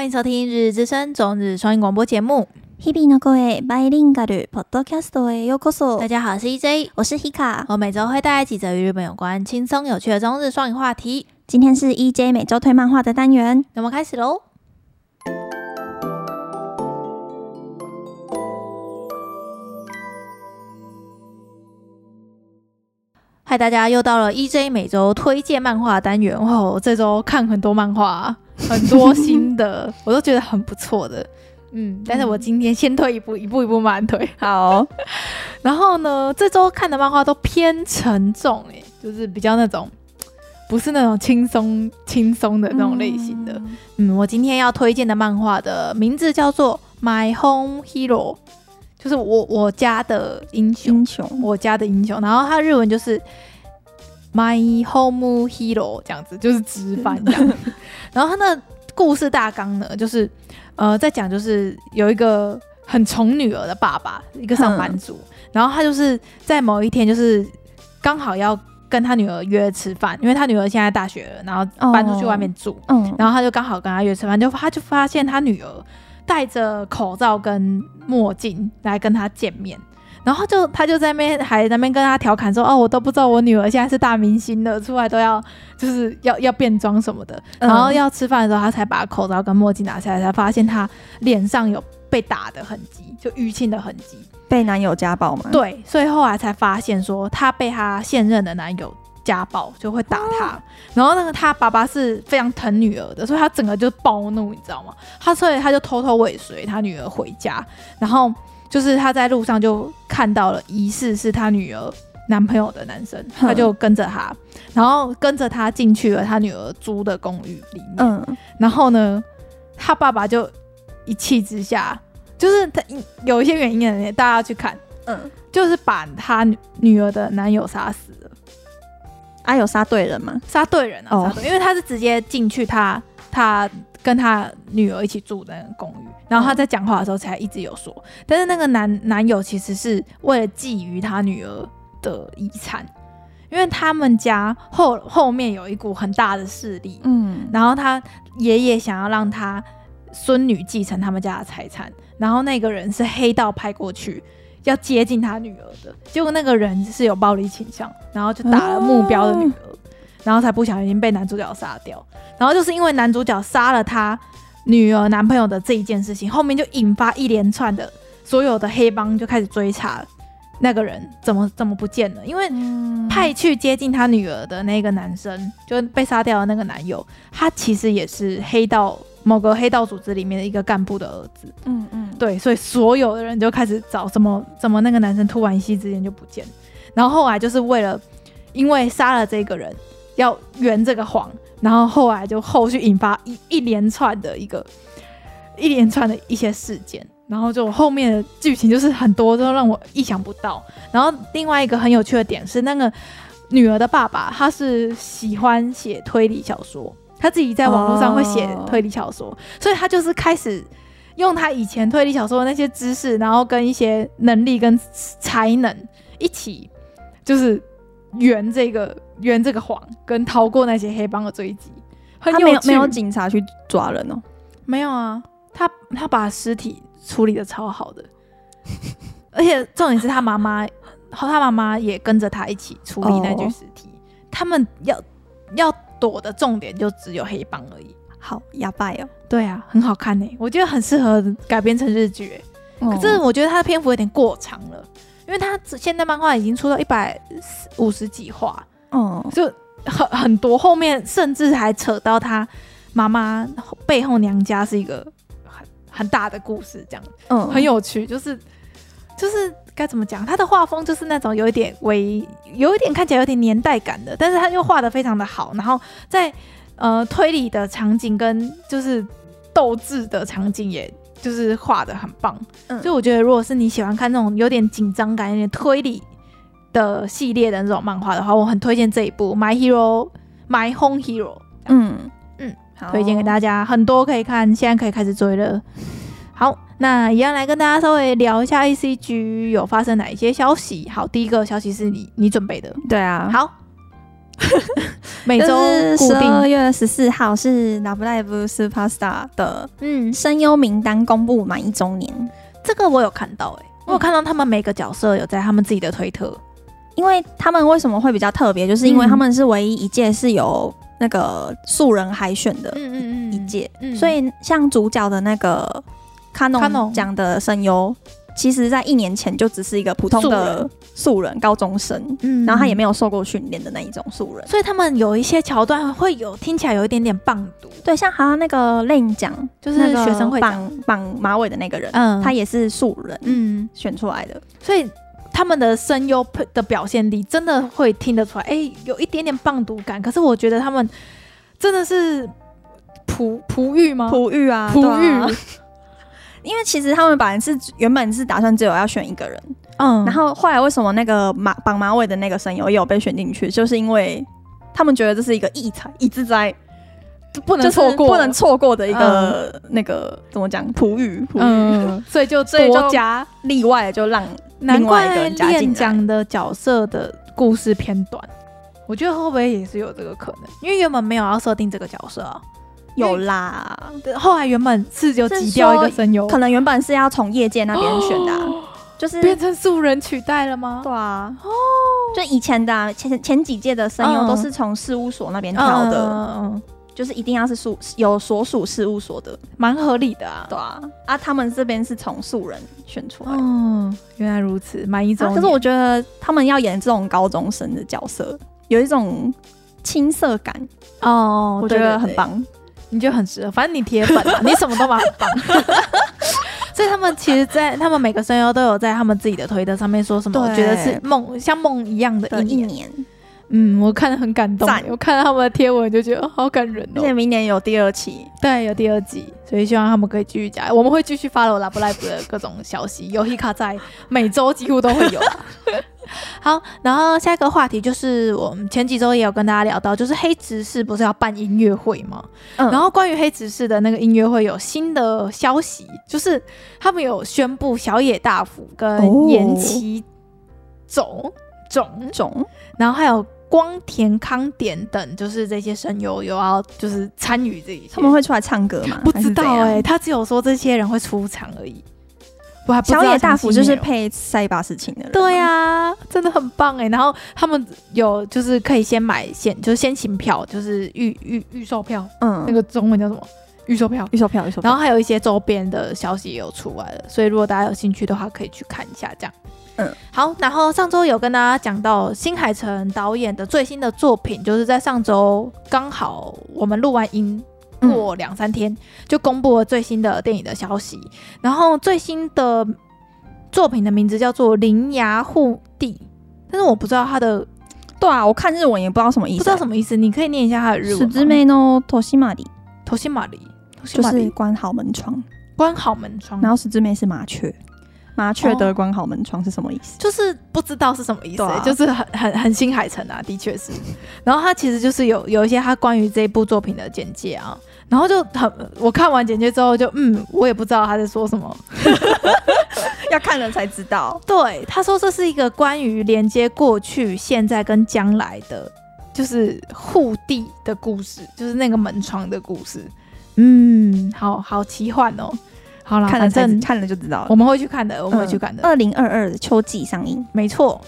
欢迎收听《日日之声》中日双语广播节目。日々の声バイリンガルポッドキャストへようこそ。大家好，我是 EJ，我是 Hika。我每周会带来几则与日本有关、轻松有趣的中日双语话题。今天是 EJ 每周推漫画的单元，那么开始喽。嗨，大家又到了 EJ 每周推荐漫画单元哦。这周看很多漫画， 很多新的，我都觉得很不错的。嗯，但是我今天先退一步，一步一步慢推。好，然后呢，这周看的漫画都偏沉重，哎，就是比较那种，不是那种轻松轻松的那种类型的。嗯，嗯，我今天要推荐的漫画的名字叫做《My Home Hero》，就是我我家的英雄，英雄，我家的英雄。然后它日文就是《My Home Hero》这样子，就是直翻这样。然后他的故事大纲呢，就是。呃，在讲就是有一个很宠女儿的爸爸，一个上班族，嗯、然后他就是在某一天就是刚好要跟他女儿约吃饭，因为他女儿现在大学了，然后搬出去外面住，嗯、哦，然后他就刚好跟他约吃饭，就他就发现他女儿戴着口罩跟墨镜来跟他见面。然后就他就在那边还在那边跟他调侃说：“哦，我都不知道我女儿现在是大明星了，出来都要就是要要变装什么的。嗯”然后要吃饭的时候，他才把口罩跟墨镜拿下来，才发现他脸上有被打的痕迹，就淤青的痕迹。被男友家暴吗？对，所以后来才发现说他被他现任的男友家暴，就会打他。哦、然后那个他爸爸是非常疼女儿的，所以他整个就暴怒，你知道吗？他所以他就偷偷尾随他女儿回家，然后。就是他在路上就看到了疑似是他女儿男朋友的男生，他就跟着他，然后跟着他进去了他女儿租的公寓里面。嗯，然后呢，他爸爸就一气之下，就是他有一些原因的，大家去看。嗯，就是把他女儿的男友杀死了。啊，有杀对人吗？杀对人啊！哦，因为他是直接进去他他。跟他女儿一起住的那个公寓，然后他在讲话的时候才一直有说，但是那个男男友其实是为了觊觎他女儿的遗产，因为他们家后后面有一股很大的势力，嗯，然后他爷爷想要让他孙女继承他们家的财产，然后那个人是黑道派过去要接近他女儿的，结果那个人是有暴力倾向，然后就打了目标的女儿。哦然后才不小心被男主角杀掉，然后就是因为男主角杀了他女儿男朋友的这一件事情，后面就引发一连串的所有的黑帮就开始追查那个人怎么怎么不见了，因为派去接近他女儿的那个男生就被杀掉的那个男友，他其实也是黑道某个黑道组织里面的一个干部的儿子，嗯嗯，对，所以所有的人就开始找怎么怎么那个男生突然一夕之间就不见了，然后后来就是为了因为杀了这个人。要圆这个谎，然后后来就后续引发一一连串的一个一连串的一些事件，然后就后面的剧情就是很多都让我意想不到。然后另外一个很有趣的点是，那个女儿的爸爸他是喜欢写推理小说，他自己在网络上会写推理小说，所以他就是开始用他以前推理小说的那些知识，然后跟一些能力跟才能一起，就是。圆这个圆这个谎，跟逃过那些黑帮的追击，他没有没有警察去抓人哦，没有啊，他他把尸体处理的超好的，而且重点是他妈妈和他妈妈也跟着他一起处理那具尸体，哦、他们要要躲的重点就只有黑帮而已，好哑巴哦，对啊，很好看呢、欸，我觉得很适合改编成日剧、可是我觉得他的篇幅有点过长了。因为他现在漫画已经出到一百五十几话，嗯，就很很多，后面甚至还扯到他妈妈背后娘家是一个很很大的故事，这样，嗯，很有趣，就是就是该怎么讲，他的画风就是那种有一点微，有一点看起来有点年代感的，但是他又画的非常的好，然后在呃推理的场景跟就是斗智的场景也。就是画的很棒，嗯，就我觉得，如果是你喜欢看那种有点紧张感、有点推理的系列的那种漫画的话，我很推荐这一部《My Hero My Home Hero》。嗯嗯，推荐给大家，很多可以看，现在可以开始追了。好，那一样来跟大家稍微聊一下 ACG 有发生哪一些消息。好，第一个消息是你你准备的，对啊。好，每周固十二。月十四号是《Love Live Superstar》的嗯，声优名单公布满一周年，这个我有看到哎、欸，我有看到他们每个角色有在他们自己的推特。因为他们为什么会比较特别，就是因为他们是唯一一届是有那个素人海选的嗯嗯一届，嗯。所以像主角的那个卡农 Canon 奖的声优，其实在一年前就只是一个普通的素人。高中生，嗯。然后他也没有受过训练的那一种素人。所以他们有一些桥段会有听起来有一点点棒读，对，像好像那个 Lane 奖，就是那个学生会绑绑马尾的那个人，嗯。他也是素人嗯，选出来的。所以他们的声优的表现力真的会听得出来，哎、有一点点棒读感。可是我觉得他们真的是璞璞玉吗？璞玉啊，璞玉，因为其实他们本来是原本是打算只有要选一个人，嗯。然后后来为什么那个马绑马尾的那个声优也有被选进去，就是因为他们觉得这是一个异才异之灾，不能错过，不能错过的一个、那个怎么讲璞玉璞玉，嗯，所以就所以就多加，例外就让难怪。练讲的角色的故事偏短。我觉得会不会也是有这个可能？因为原本没有要设定这个角色啊，有啦，后来原本是就挤掉一个声优，可能原本是要从业界那边选的、啊，就是变成素人取代了吗？对啊，哦，就以前的、啊、前前几届的声优嗯都是从事务所那边挑的，嗯嗯就是一定要是属有所属事务所的，蛮合理的啊。对啊，啊，他们这边是从素人选出来的。嗯，原来如此，满一周啊，可是我觉得他们要演这种高中生的角色，有一种青涩感，哦，我觉得很对，棒。你就很适合。反正你铁粉啊，你什么都蛮很棒。所以他们其实在，他们每个声优都有在他们自己的推特上面说什么，我对觉得是梦，像梦一样的一年。年，嗯，我看得很感动，我看到他们的贴文就觉得好感人而且哦。明年有第二期，对，有第二季，所以希望他们可以继续加油。我们会继续 follow Love Live 的各种消息，有 Hika 在，每周几乎都会有啊。好，然后下一个话题就是我们前几周也有跟大家聊到，就是黑执事不是要办音乐会吗？嗯然后关于黑执事的那个音乐会有新的消息，就是他们有宣布小野大辅跟岩崎种种，种然后还有光田康典等，就是这些声优有要就是参与这一切。他们会出来唱歌吗？不知道哎、哎、他只有说这些人会出场而已。我还不小野大辅就是配塞巴斯琴的人，对呀、啊，真的很棒哎。然后他们有就是可以先买先就是先行票，就是预预预售票，嗯，那个中文叫什么？预售票。预售票，预售票，然后还有一些周边的消息也有出来了，所以如果大家有兴趣的话，可以去看一下。这样，嗯，好。然后上周有跟大家讲到新海诚导演的最新的作品，就是在上周刚好我们录完音过两三天，就公布了最新的电影的消息。然后最新的作品的名字叫做《铃芽护地》，但是我不知道它的对啊，我看日文也不知道什么意思、不知道什么意思，你可以念一下它的日文吗。十之妹の戸缔まり头西马里，头西 就是关好门窗，关好门窗，然后十字妹是麻雀，麻雀的哦关好门窗是什么意思？就是不知道是什么意思、就是很很很新海诚啊，的确是。然后他其实就是有有一些他关于这部作品的简介啊，然后就很我看完简介之后就嗯，我也不知道他在说什么。要看了才知道。对，他说这是一个关于连接过去、现在跟将来的，就是护地的故事，就是那个门窗的故事。嗯，好好奇幻哦。好了，看了正看了就知道了。我们会去看的，我们会去看的。二零二二秋季上映，没错。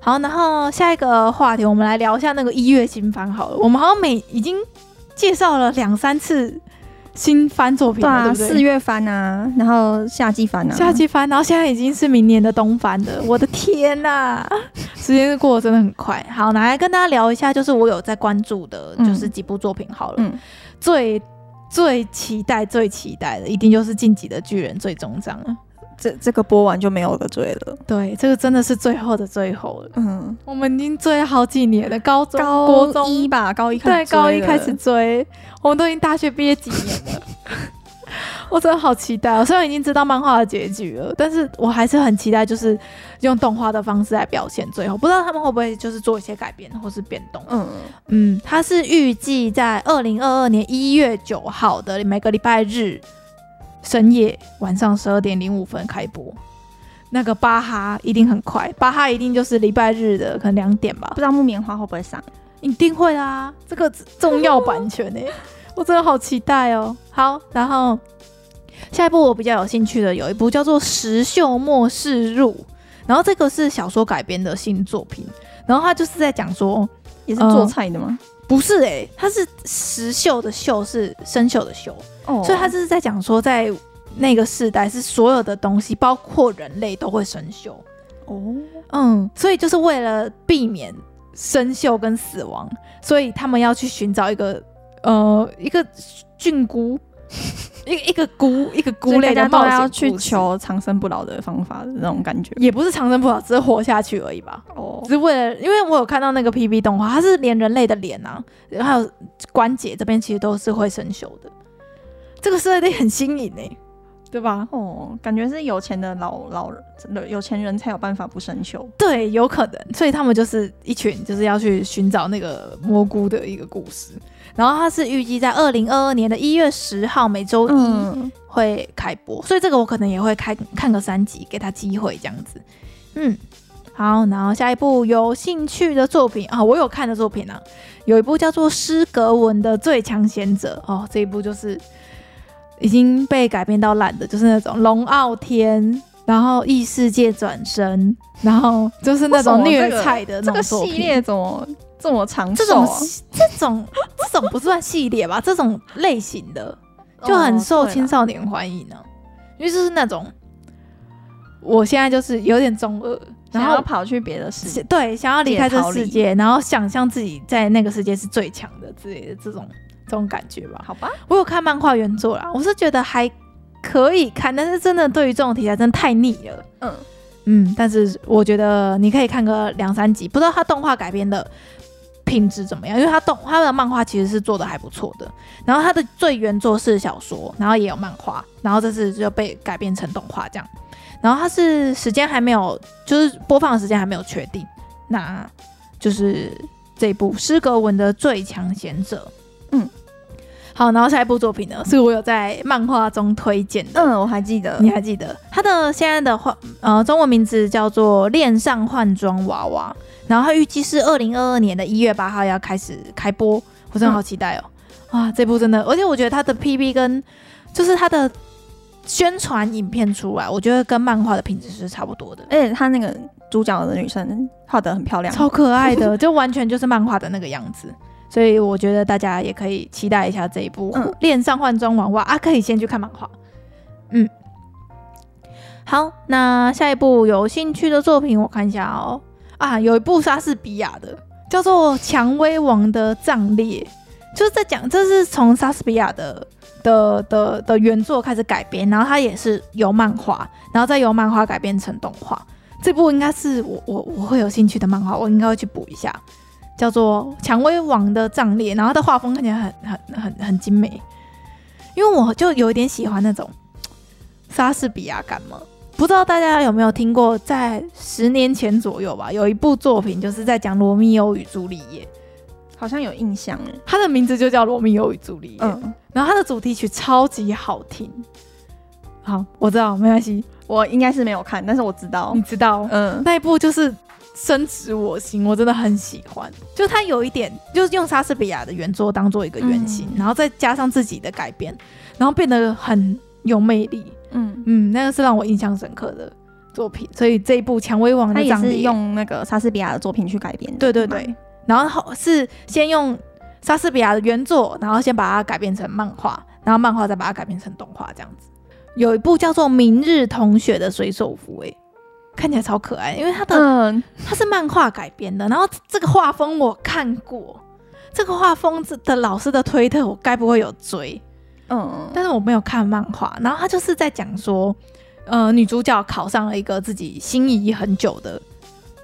好，然后下一个话题，我们来聊一下那个一月新番好了。我们好像每已经介绍了两三次新番作品了，对不对？四月番啊，然后夏季番啊，夏季番，然后现在已经是明年的冬番了。我的天呐，时间过得真的很快。好，拿来跟大家聊一下，就是我有在关注的，就是几部作品好了。嗯，最最期待、最期待的，一定就是《晋级的巨人》最终章了。这这个播完就没有了追了。对，这个真的是最后的最后了。嗯，我们已经追了好几年了，高中、高一吧，高一开对高一开始追，我们都已经大学毕业几年了。我真的好期待、哦，我虽然已经知道漫画的结局了，但是我还是很期待，就是用动画的方式来表现最后。不知道他们会不会就是做一些改变或是变动？嗯，嗯，它是预计在二零二二年一月九号的每个礼拜日深夜晚上十二点零五分开播。那个巴哈一定很快，巴哈一定就是礼拜日的可能两点吧不。知道木棉花会不会上？一定会啦，这个重要版权呢、欸，我真的好期待哦。好，然后下一部我比较有兴趣的有一部叫做《石秀末世入》，然后这个是小说改编的新作品，然后他就是在讲说，也是做菜的吗？呃、不是诶、欸，他是石秀的秀是生锈的锈，哦，所以他就是在讲说，在那个时代是所有的东西，包括人类都会生锈。哦，嗯，所以就是为了避免生锈跟死亡，所以他们要去寻找一个呃一个菌菇，一个一个菇一个菇类的冒险，要去求长生不老的方法的那种感觉，也不是长生不老，只是活下去而已吧。哦，只是为了，因为我有看到那个 PV 动画，它是连人类的脸啊，还有关节这边其实都是会生锈的，这个设定很新颖诶、欸。对吧？哦，感觉是有钱的老老人，真的有钱人才有办法不生锈。对，有可能。所以他们就是一群，就是要去寻找那个蘑菇的一个故事。然后它是预计在二零二二年的一月十号每周一会开播，嗯、所以这个我可能也会开看个三集，给他机会这样子。嗯，好。然后下一部有兴趣的作品啊，我有看的作品啊，有一部叫做《施格文的最强贤者》哦，这一部就是。已经被改编到烂的，就是那种龙傲天，然后异世界转生，然后就是那种虐菜的那个、系列，怎么这么长？这种这种这种不算系列吧？这种类型的 就很受青少年欢迎呢、因为就是那种我现在就是有点中二，然后跑去别的世界，对，想要离开这世界，然后想象自己在那个世界是最强的之类的这种。这种感觉吧，好吧，我有看漫画原作啦，我是觉得还可以看，但是真的对于这种题材真的太腻了，嗯嗯，但是我觉得你可以看个两三集，不知道它动画改编的品质怎么样，因为他动他的漫画其实是做的还不错的，然后他的最原作是小说，然后也有漫画，然后这次就被改编成动画这样，然后它是时间还没有，就是播放的时间还没有确定，那就是这部诗格文的最强贤者，嗯。好，然后下一部作品呢，是我有在漫画中推荐的。嗯，我还记得，你还记得？他的现在的画，呃，中文名字叫做《恋上换装娃娃》，然后它预计是二零二二年的一月八号要开始开播，我真的好期待哦！嗯、啊，这部真的，而且我觉得它的 PV 跟就是它的宣传影片出来，我觉得跟漫画的品质是差不多的。而且它那个主角的女生画的很漂亮，超可爱的，就完全就是漫画的那个样子。所以我觉得大家也可以期待一下这一部《恋上换装娃娃》啊，可以先去看漫画。嗯，好，那下一部有兴趣的作品我看一下哦。啊，有一部莎士比亚的，叫做《蔷薇王的葬列》，就是在讲这是从莎士比亚的的的的原作开始改编，然后它也是由漫画，然后再由漫画改编成动画。这部应该是我我我会有兴趣的漫画，我应该会去补一下。叫做《蔷薇王的葬列》，然后它的画风看起来很很很很精美，因为我就有一点喜欢那种莎士比亚感嘛。不知道大家有没有听过，在十年前左右吧，有一部作品就是在讲罗密欧与朱丽叶，好像有印象。它的名字就叫《罗密欧与朱丽叶》，嗯，然后它的主题曲超级好听。好，我知道，没关系，我应该是没有看，但是我知道，你知道，嗯，那一部就是。深植我心，我真的很喜欢。就它有一点，就是用莎士比亚的原作当做一个原型，嗯、然后再加上自己的改编，然后变得很有魅力。嗯嗯，那个是让我印象深刻的作品。所以这一部《蔷薇王也是用那个莎士比亚的作品去改编的。对对对，然后是先用莎士比亚的原作，然后先把它改编成漫画，然后漫画再把它改编成动画，这样子。有一部叫做《明日同学》的水手服，哎。看起来超可爱，因为它的、嗯、它是漫画改编的，然后这个画风我看过，这个画风的老师的推特我该不会有追，嗯，但是我没有看漫画，然后他就是在讲说，呃，女主角考上了一个自己心仪很久的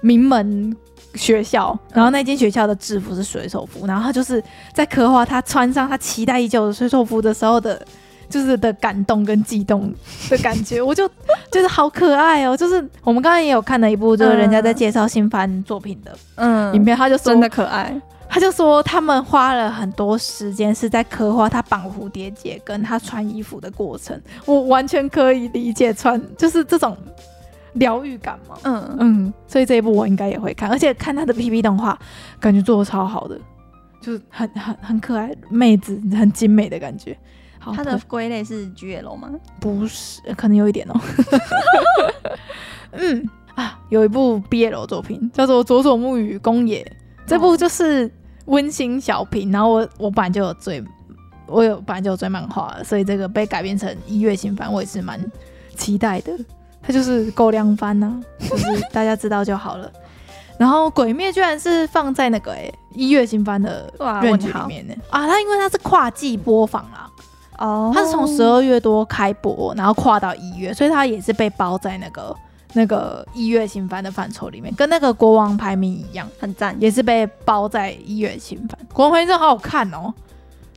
名门学校，然后那间学校的制服是水手服，然后他就是在刻画他穿上他期待已久的水手服的时候的。就是的感动跟激动 的感觉，我就觉得好可爱哦。就是我们刚刚也有看了一部，就是人家在介绍新番作品的嗯影片，他就说真的可爱，他就说他们花了很多时间是在刻画他绑蝴蝶结跟他穿衣服的过程。我完全可以理解穿就是这种疗愈感嘛。嗯嗯，所以这一部我应该也会看，而且看他的 PP 动画，感觉做的超好的，就是很很很可爱，妹子很精美的感觉。好，它的归类是 GL 吗？不是，可能有一点哦。嗯啊，有一部 BL 作品叫做《佐佐木与宫野》，这部就是温馨小品。然后我我本来就有追，我有本来就有追漫画，所以这个被改编成一月新番，我也是蛮期待的。它就是狗粮番呐，就是大家知道就好了。然后《鬼灭》居然是放在那个哎一月新番的认知里面呢啊，它因为它是跨季播放啊，哦，它是从十二月多开播，然后跨到一月，所以它也是被包在那个那个一月新番的范畴里面，跟那个国王排名一样，很赞，也是被包在一月新番。国王排名真的好好看哦，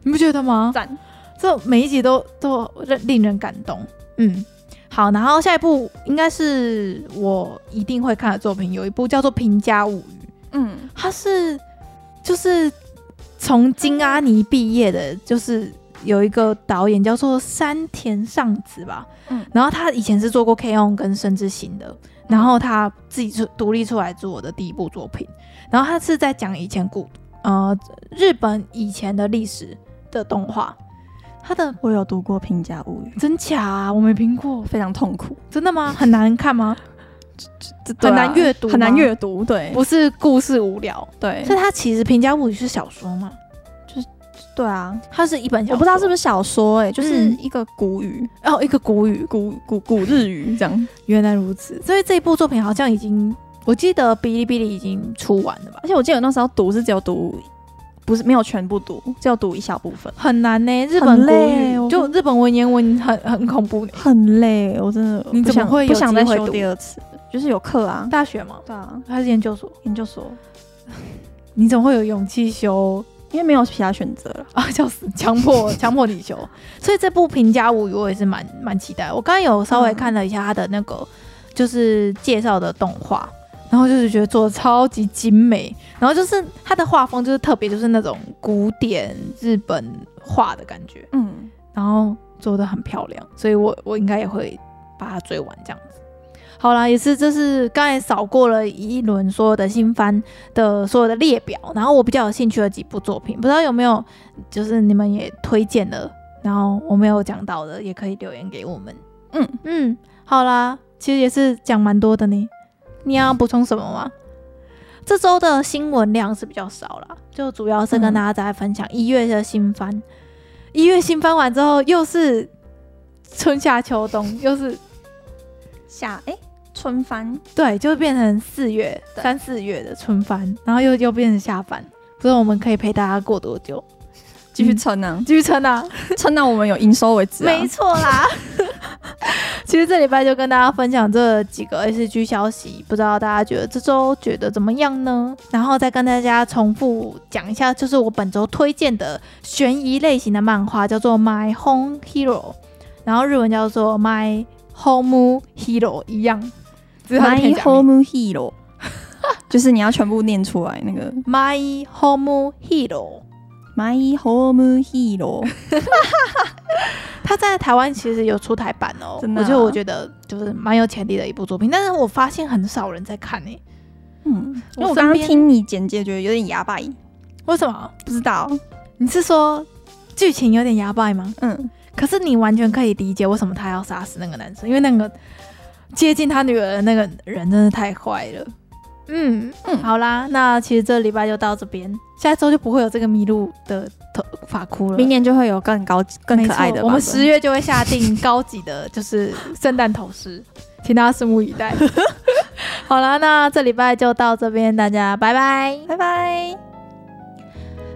你不觉得吗？赞，这每一集都都令人感动。嗯。好，然后下一部应该是我一定会看的作品，有一部叫做《平家物语》。嗯，它是就是从金阿尼毕业的，就是有一个导演叫做山田尚子吧。嗯，然后他以前是做过《K-ON》跟《生之行》的，然后他自己出独立出来做的第一部作品。然后他是在讲以前古呃日本以前的历史的动画。他的我有读过《平家物语》，真假啊？我没听过，非常痛苦。真的吗？很难看吗？啊、很难阅读，很难阅读。对，不是故事无聊。对，所以它其实《平家物语》是小说吗？就是对啊，它是一本我不知道是不是小说、欸，哎，就是一个古语、嗯、哦，一个古语，古古古日语这样。原来如此，所以这一部作品好像已经，我记得哔哩哔哩已经出完了吧？而且我记得那时候读是只有读。不是没有全部读，只有读一小部分，很难呢。日本累，就日本文言文很很恐怖，很累。我真的，你怎么会不想再修第二次？就是有课啊，大学嘛，对啊，还是研究所？研究所。你怎么会有勇气修？因为没有其他选择了啊，笑死，强迫 强迫你修。所以这部《平家物语》我也是蛮蛮期待。我刚刚有稍微看了一下他的那个，就是介绍的动画。然后就是觉得做的超级精美，然后就是它的画风就是特别，就是那种古典日本画的感觉，嗯，然后做的很漂亮，所以我我应该也会把它追完这样子。好啦，也是这是刚才扫过了一轮所有的新番的所有的列表，然后我比较有兴趣的几部作品，不知道有没有就是你们也推荐的，然后我没有讲到的也可以留言给我们。嗯嗯，好啦，其实也是讲蛮多的呢。你要补充什么吗？这周的新闻量是比较少了，就主要是跟大家在分享一月的新番。一、嗯、月新番完之后，又是春夏秋冬，又是夏哎、欸、春番，对，就变成四月三四月的春番，然后又又变成夏番，不知道我们可以陪大家过多久？继续撑呢？继续撑啊！撑到我们有营收为止、啊。没错啦。其实这礼拜就跟大家分享这几个 SG 消息，不知道大家觉得这周觉得怎么样呢？然后再跟大家重复讲一下，就是我本周推荐的悬疑类型的漫画，叫做 My Home Hero，然后日文叫做 My Home Hero 一样。My Home Hero，就是你要全部念出来那个 My Home Hero。My Home Hero，他在台湾其实有出台版哦，真的、啊，我就我觉得就是蛮有潜力的一部作品，但是我发现很少人在看诶、欸。嗯，因为我刚刚听你简介，觉得有点哑巴。为什么？不知道？你是说剧情有点哑巴吗？嗯，可是你完全可以理解为什么他要杀死那个男生，因为那个接近他女儿的那个人真的太坏了。嗯嗯，好啦，那其实这礼拜就到这边，下周就不会有这个麋鹿的头发箍了，明年就会有更高级、更可爱的。我们十月就会下定高级的，就是圣诞头饰，请大家拭目以待。好啦，那这礼拜就到这边，大家拜拜，拜拜，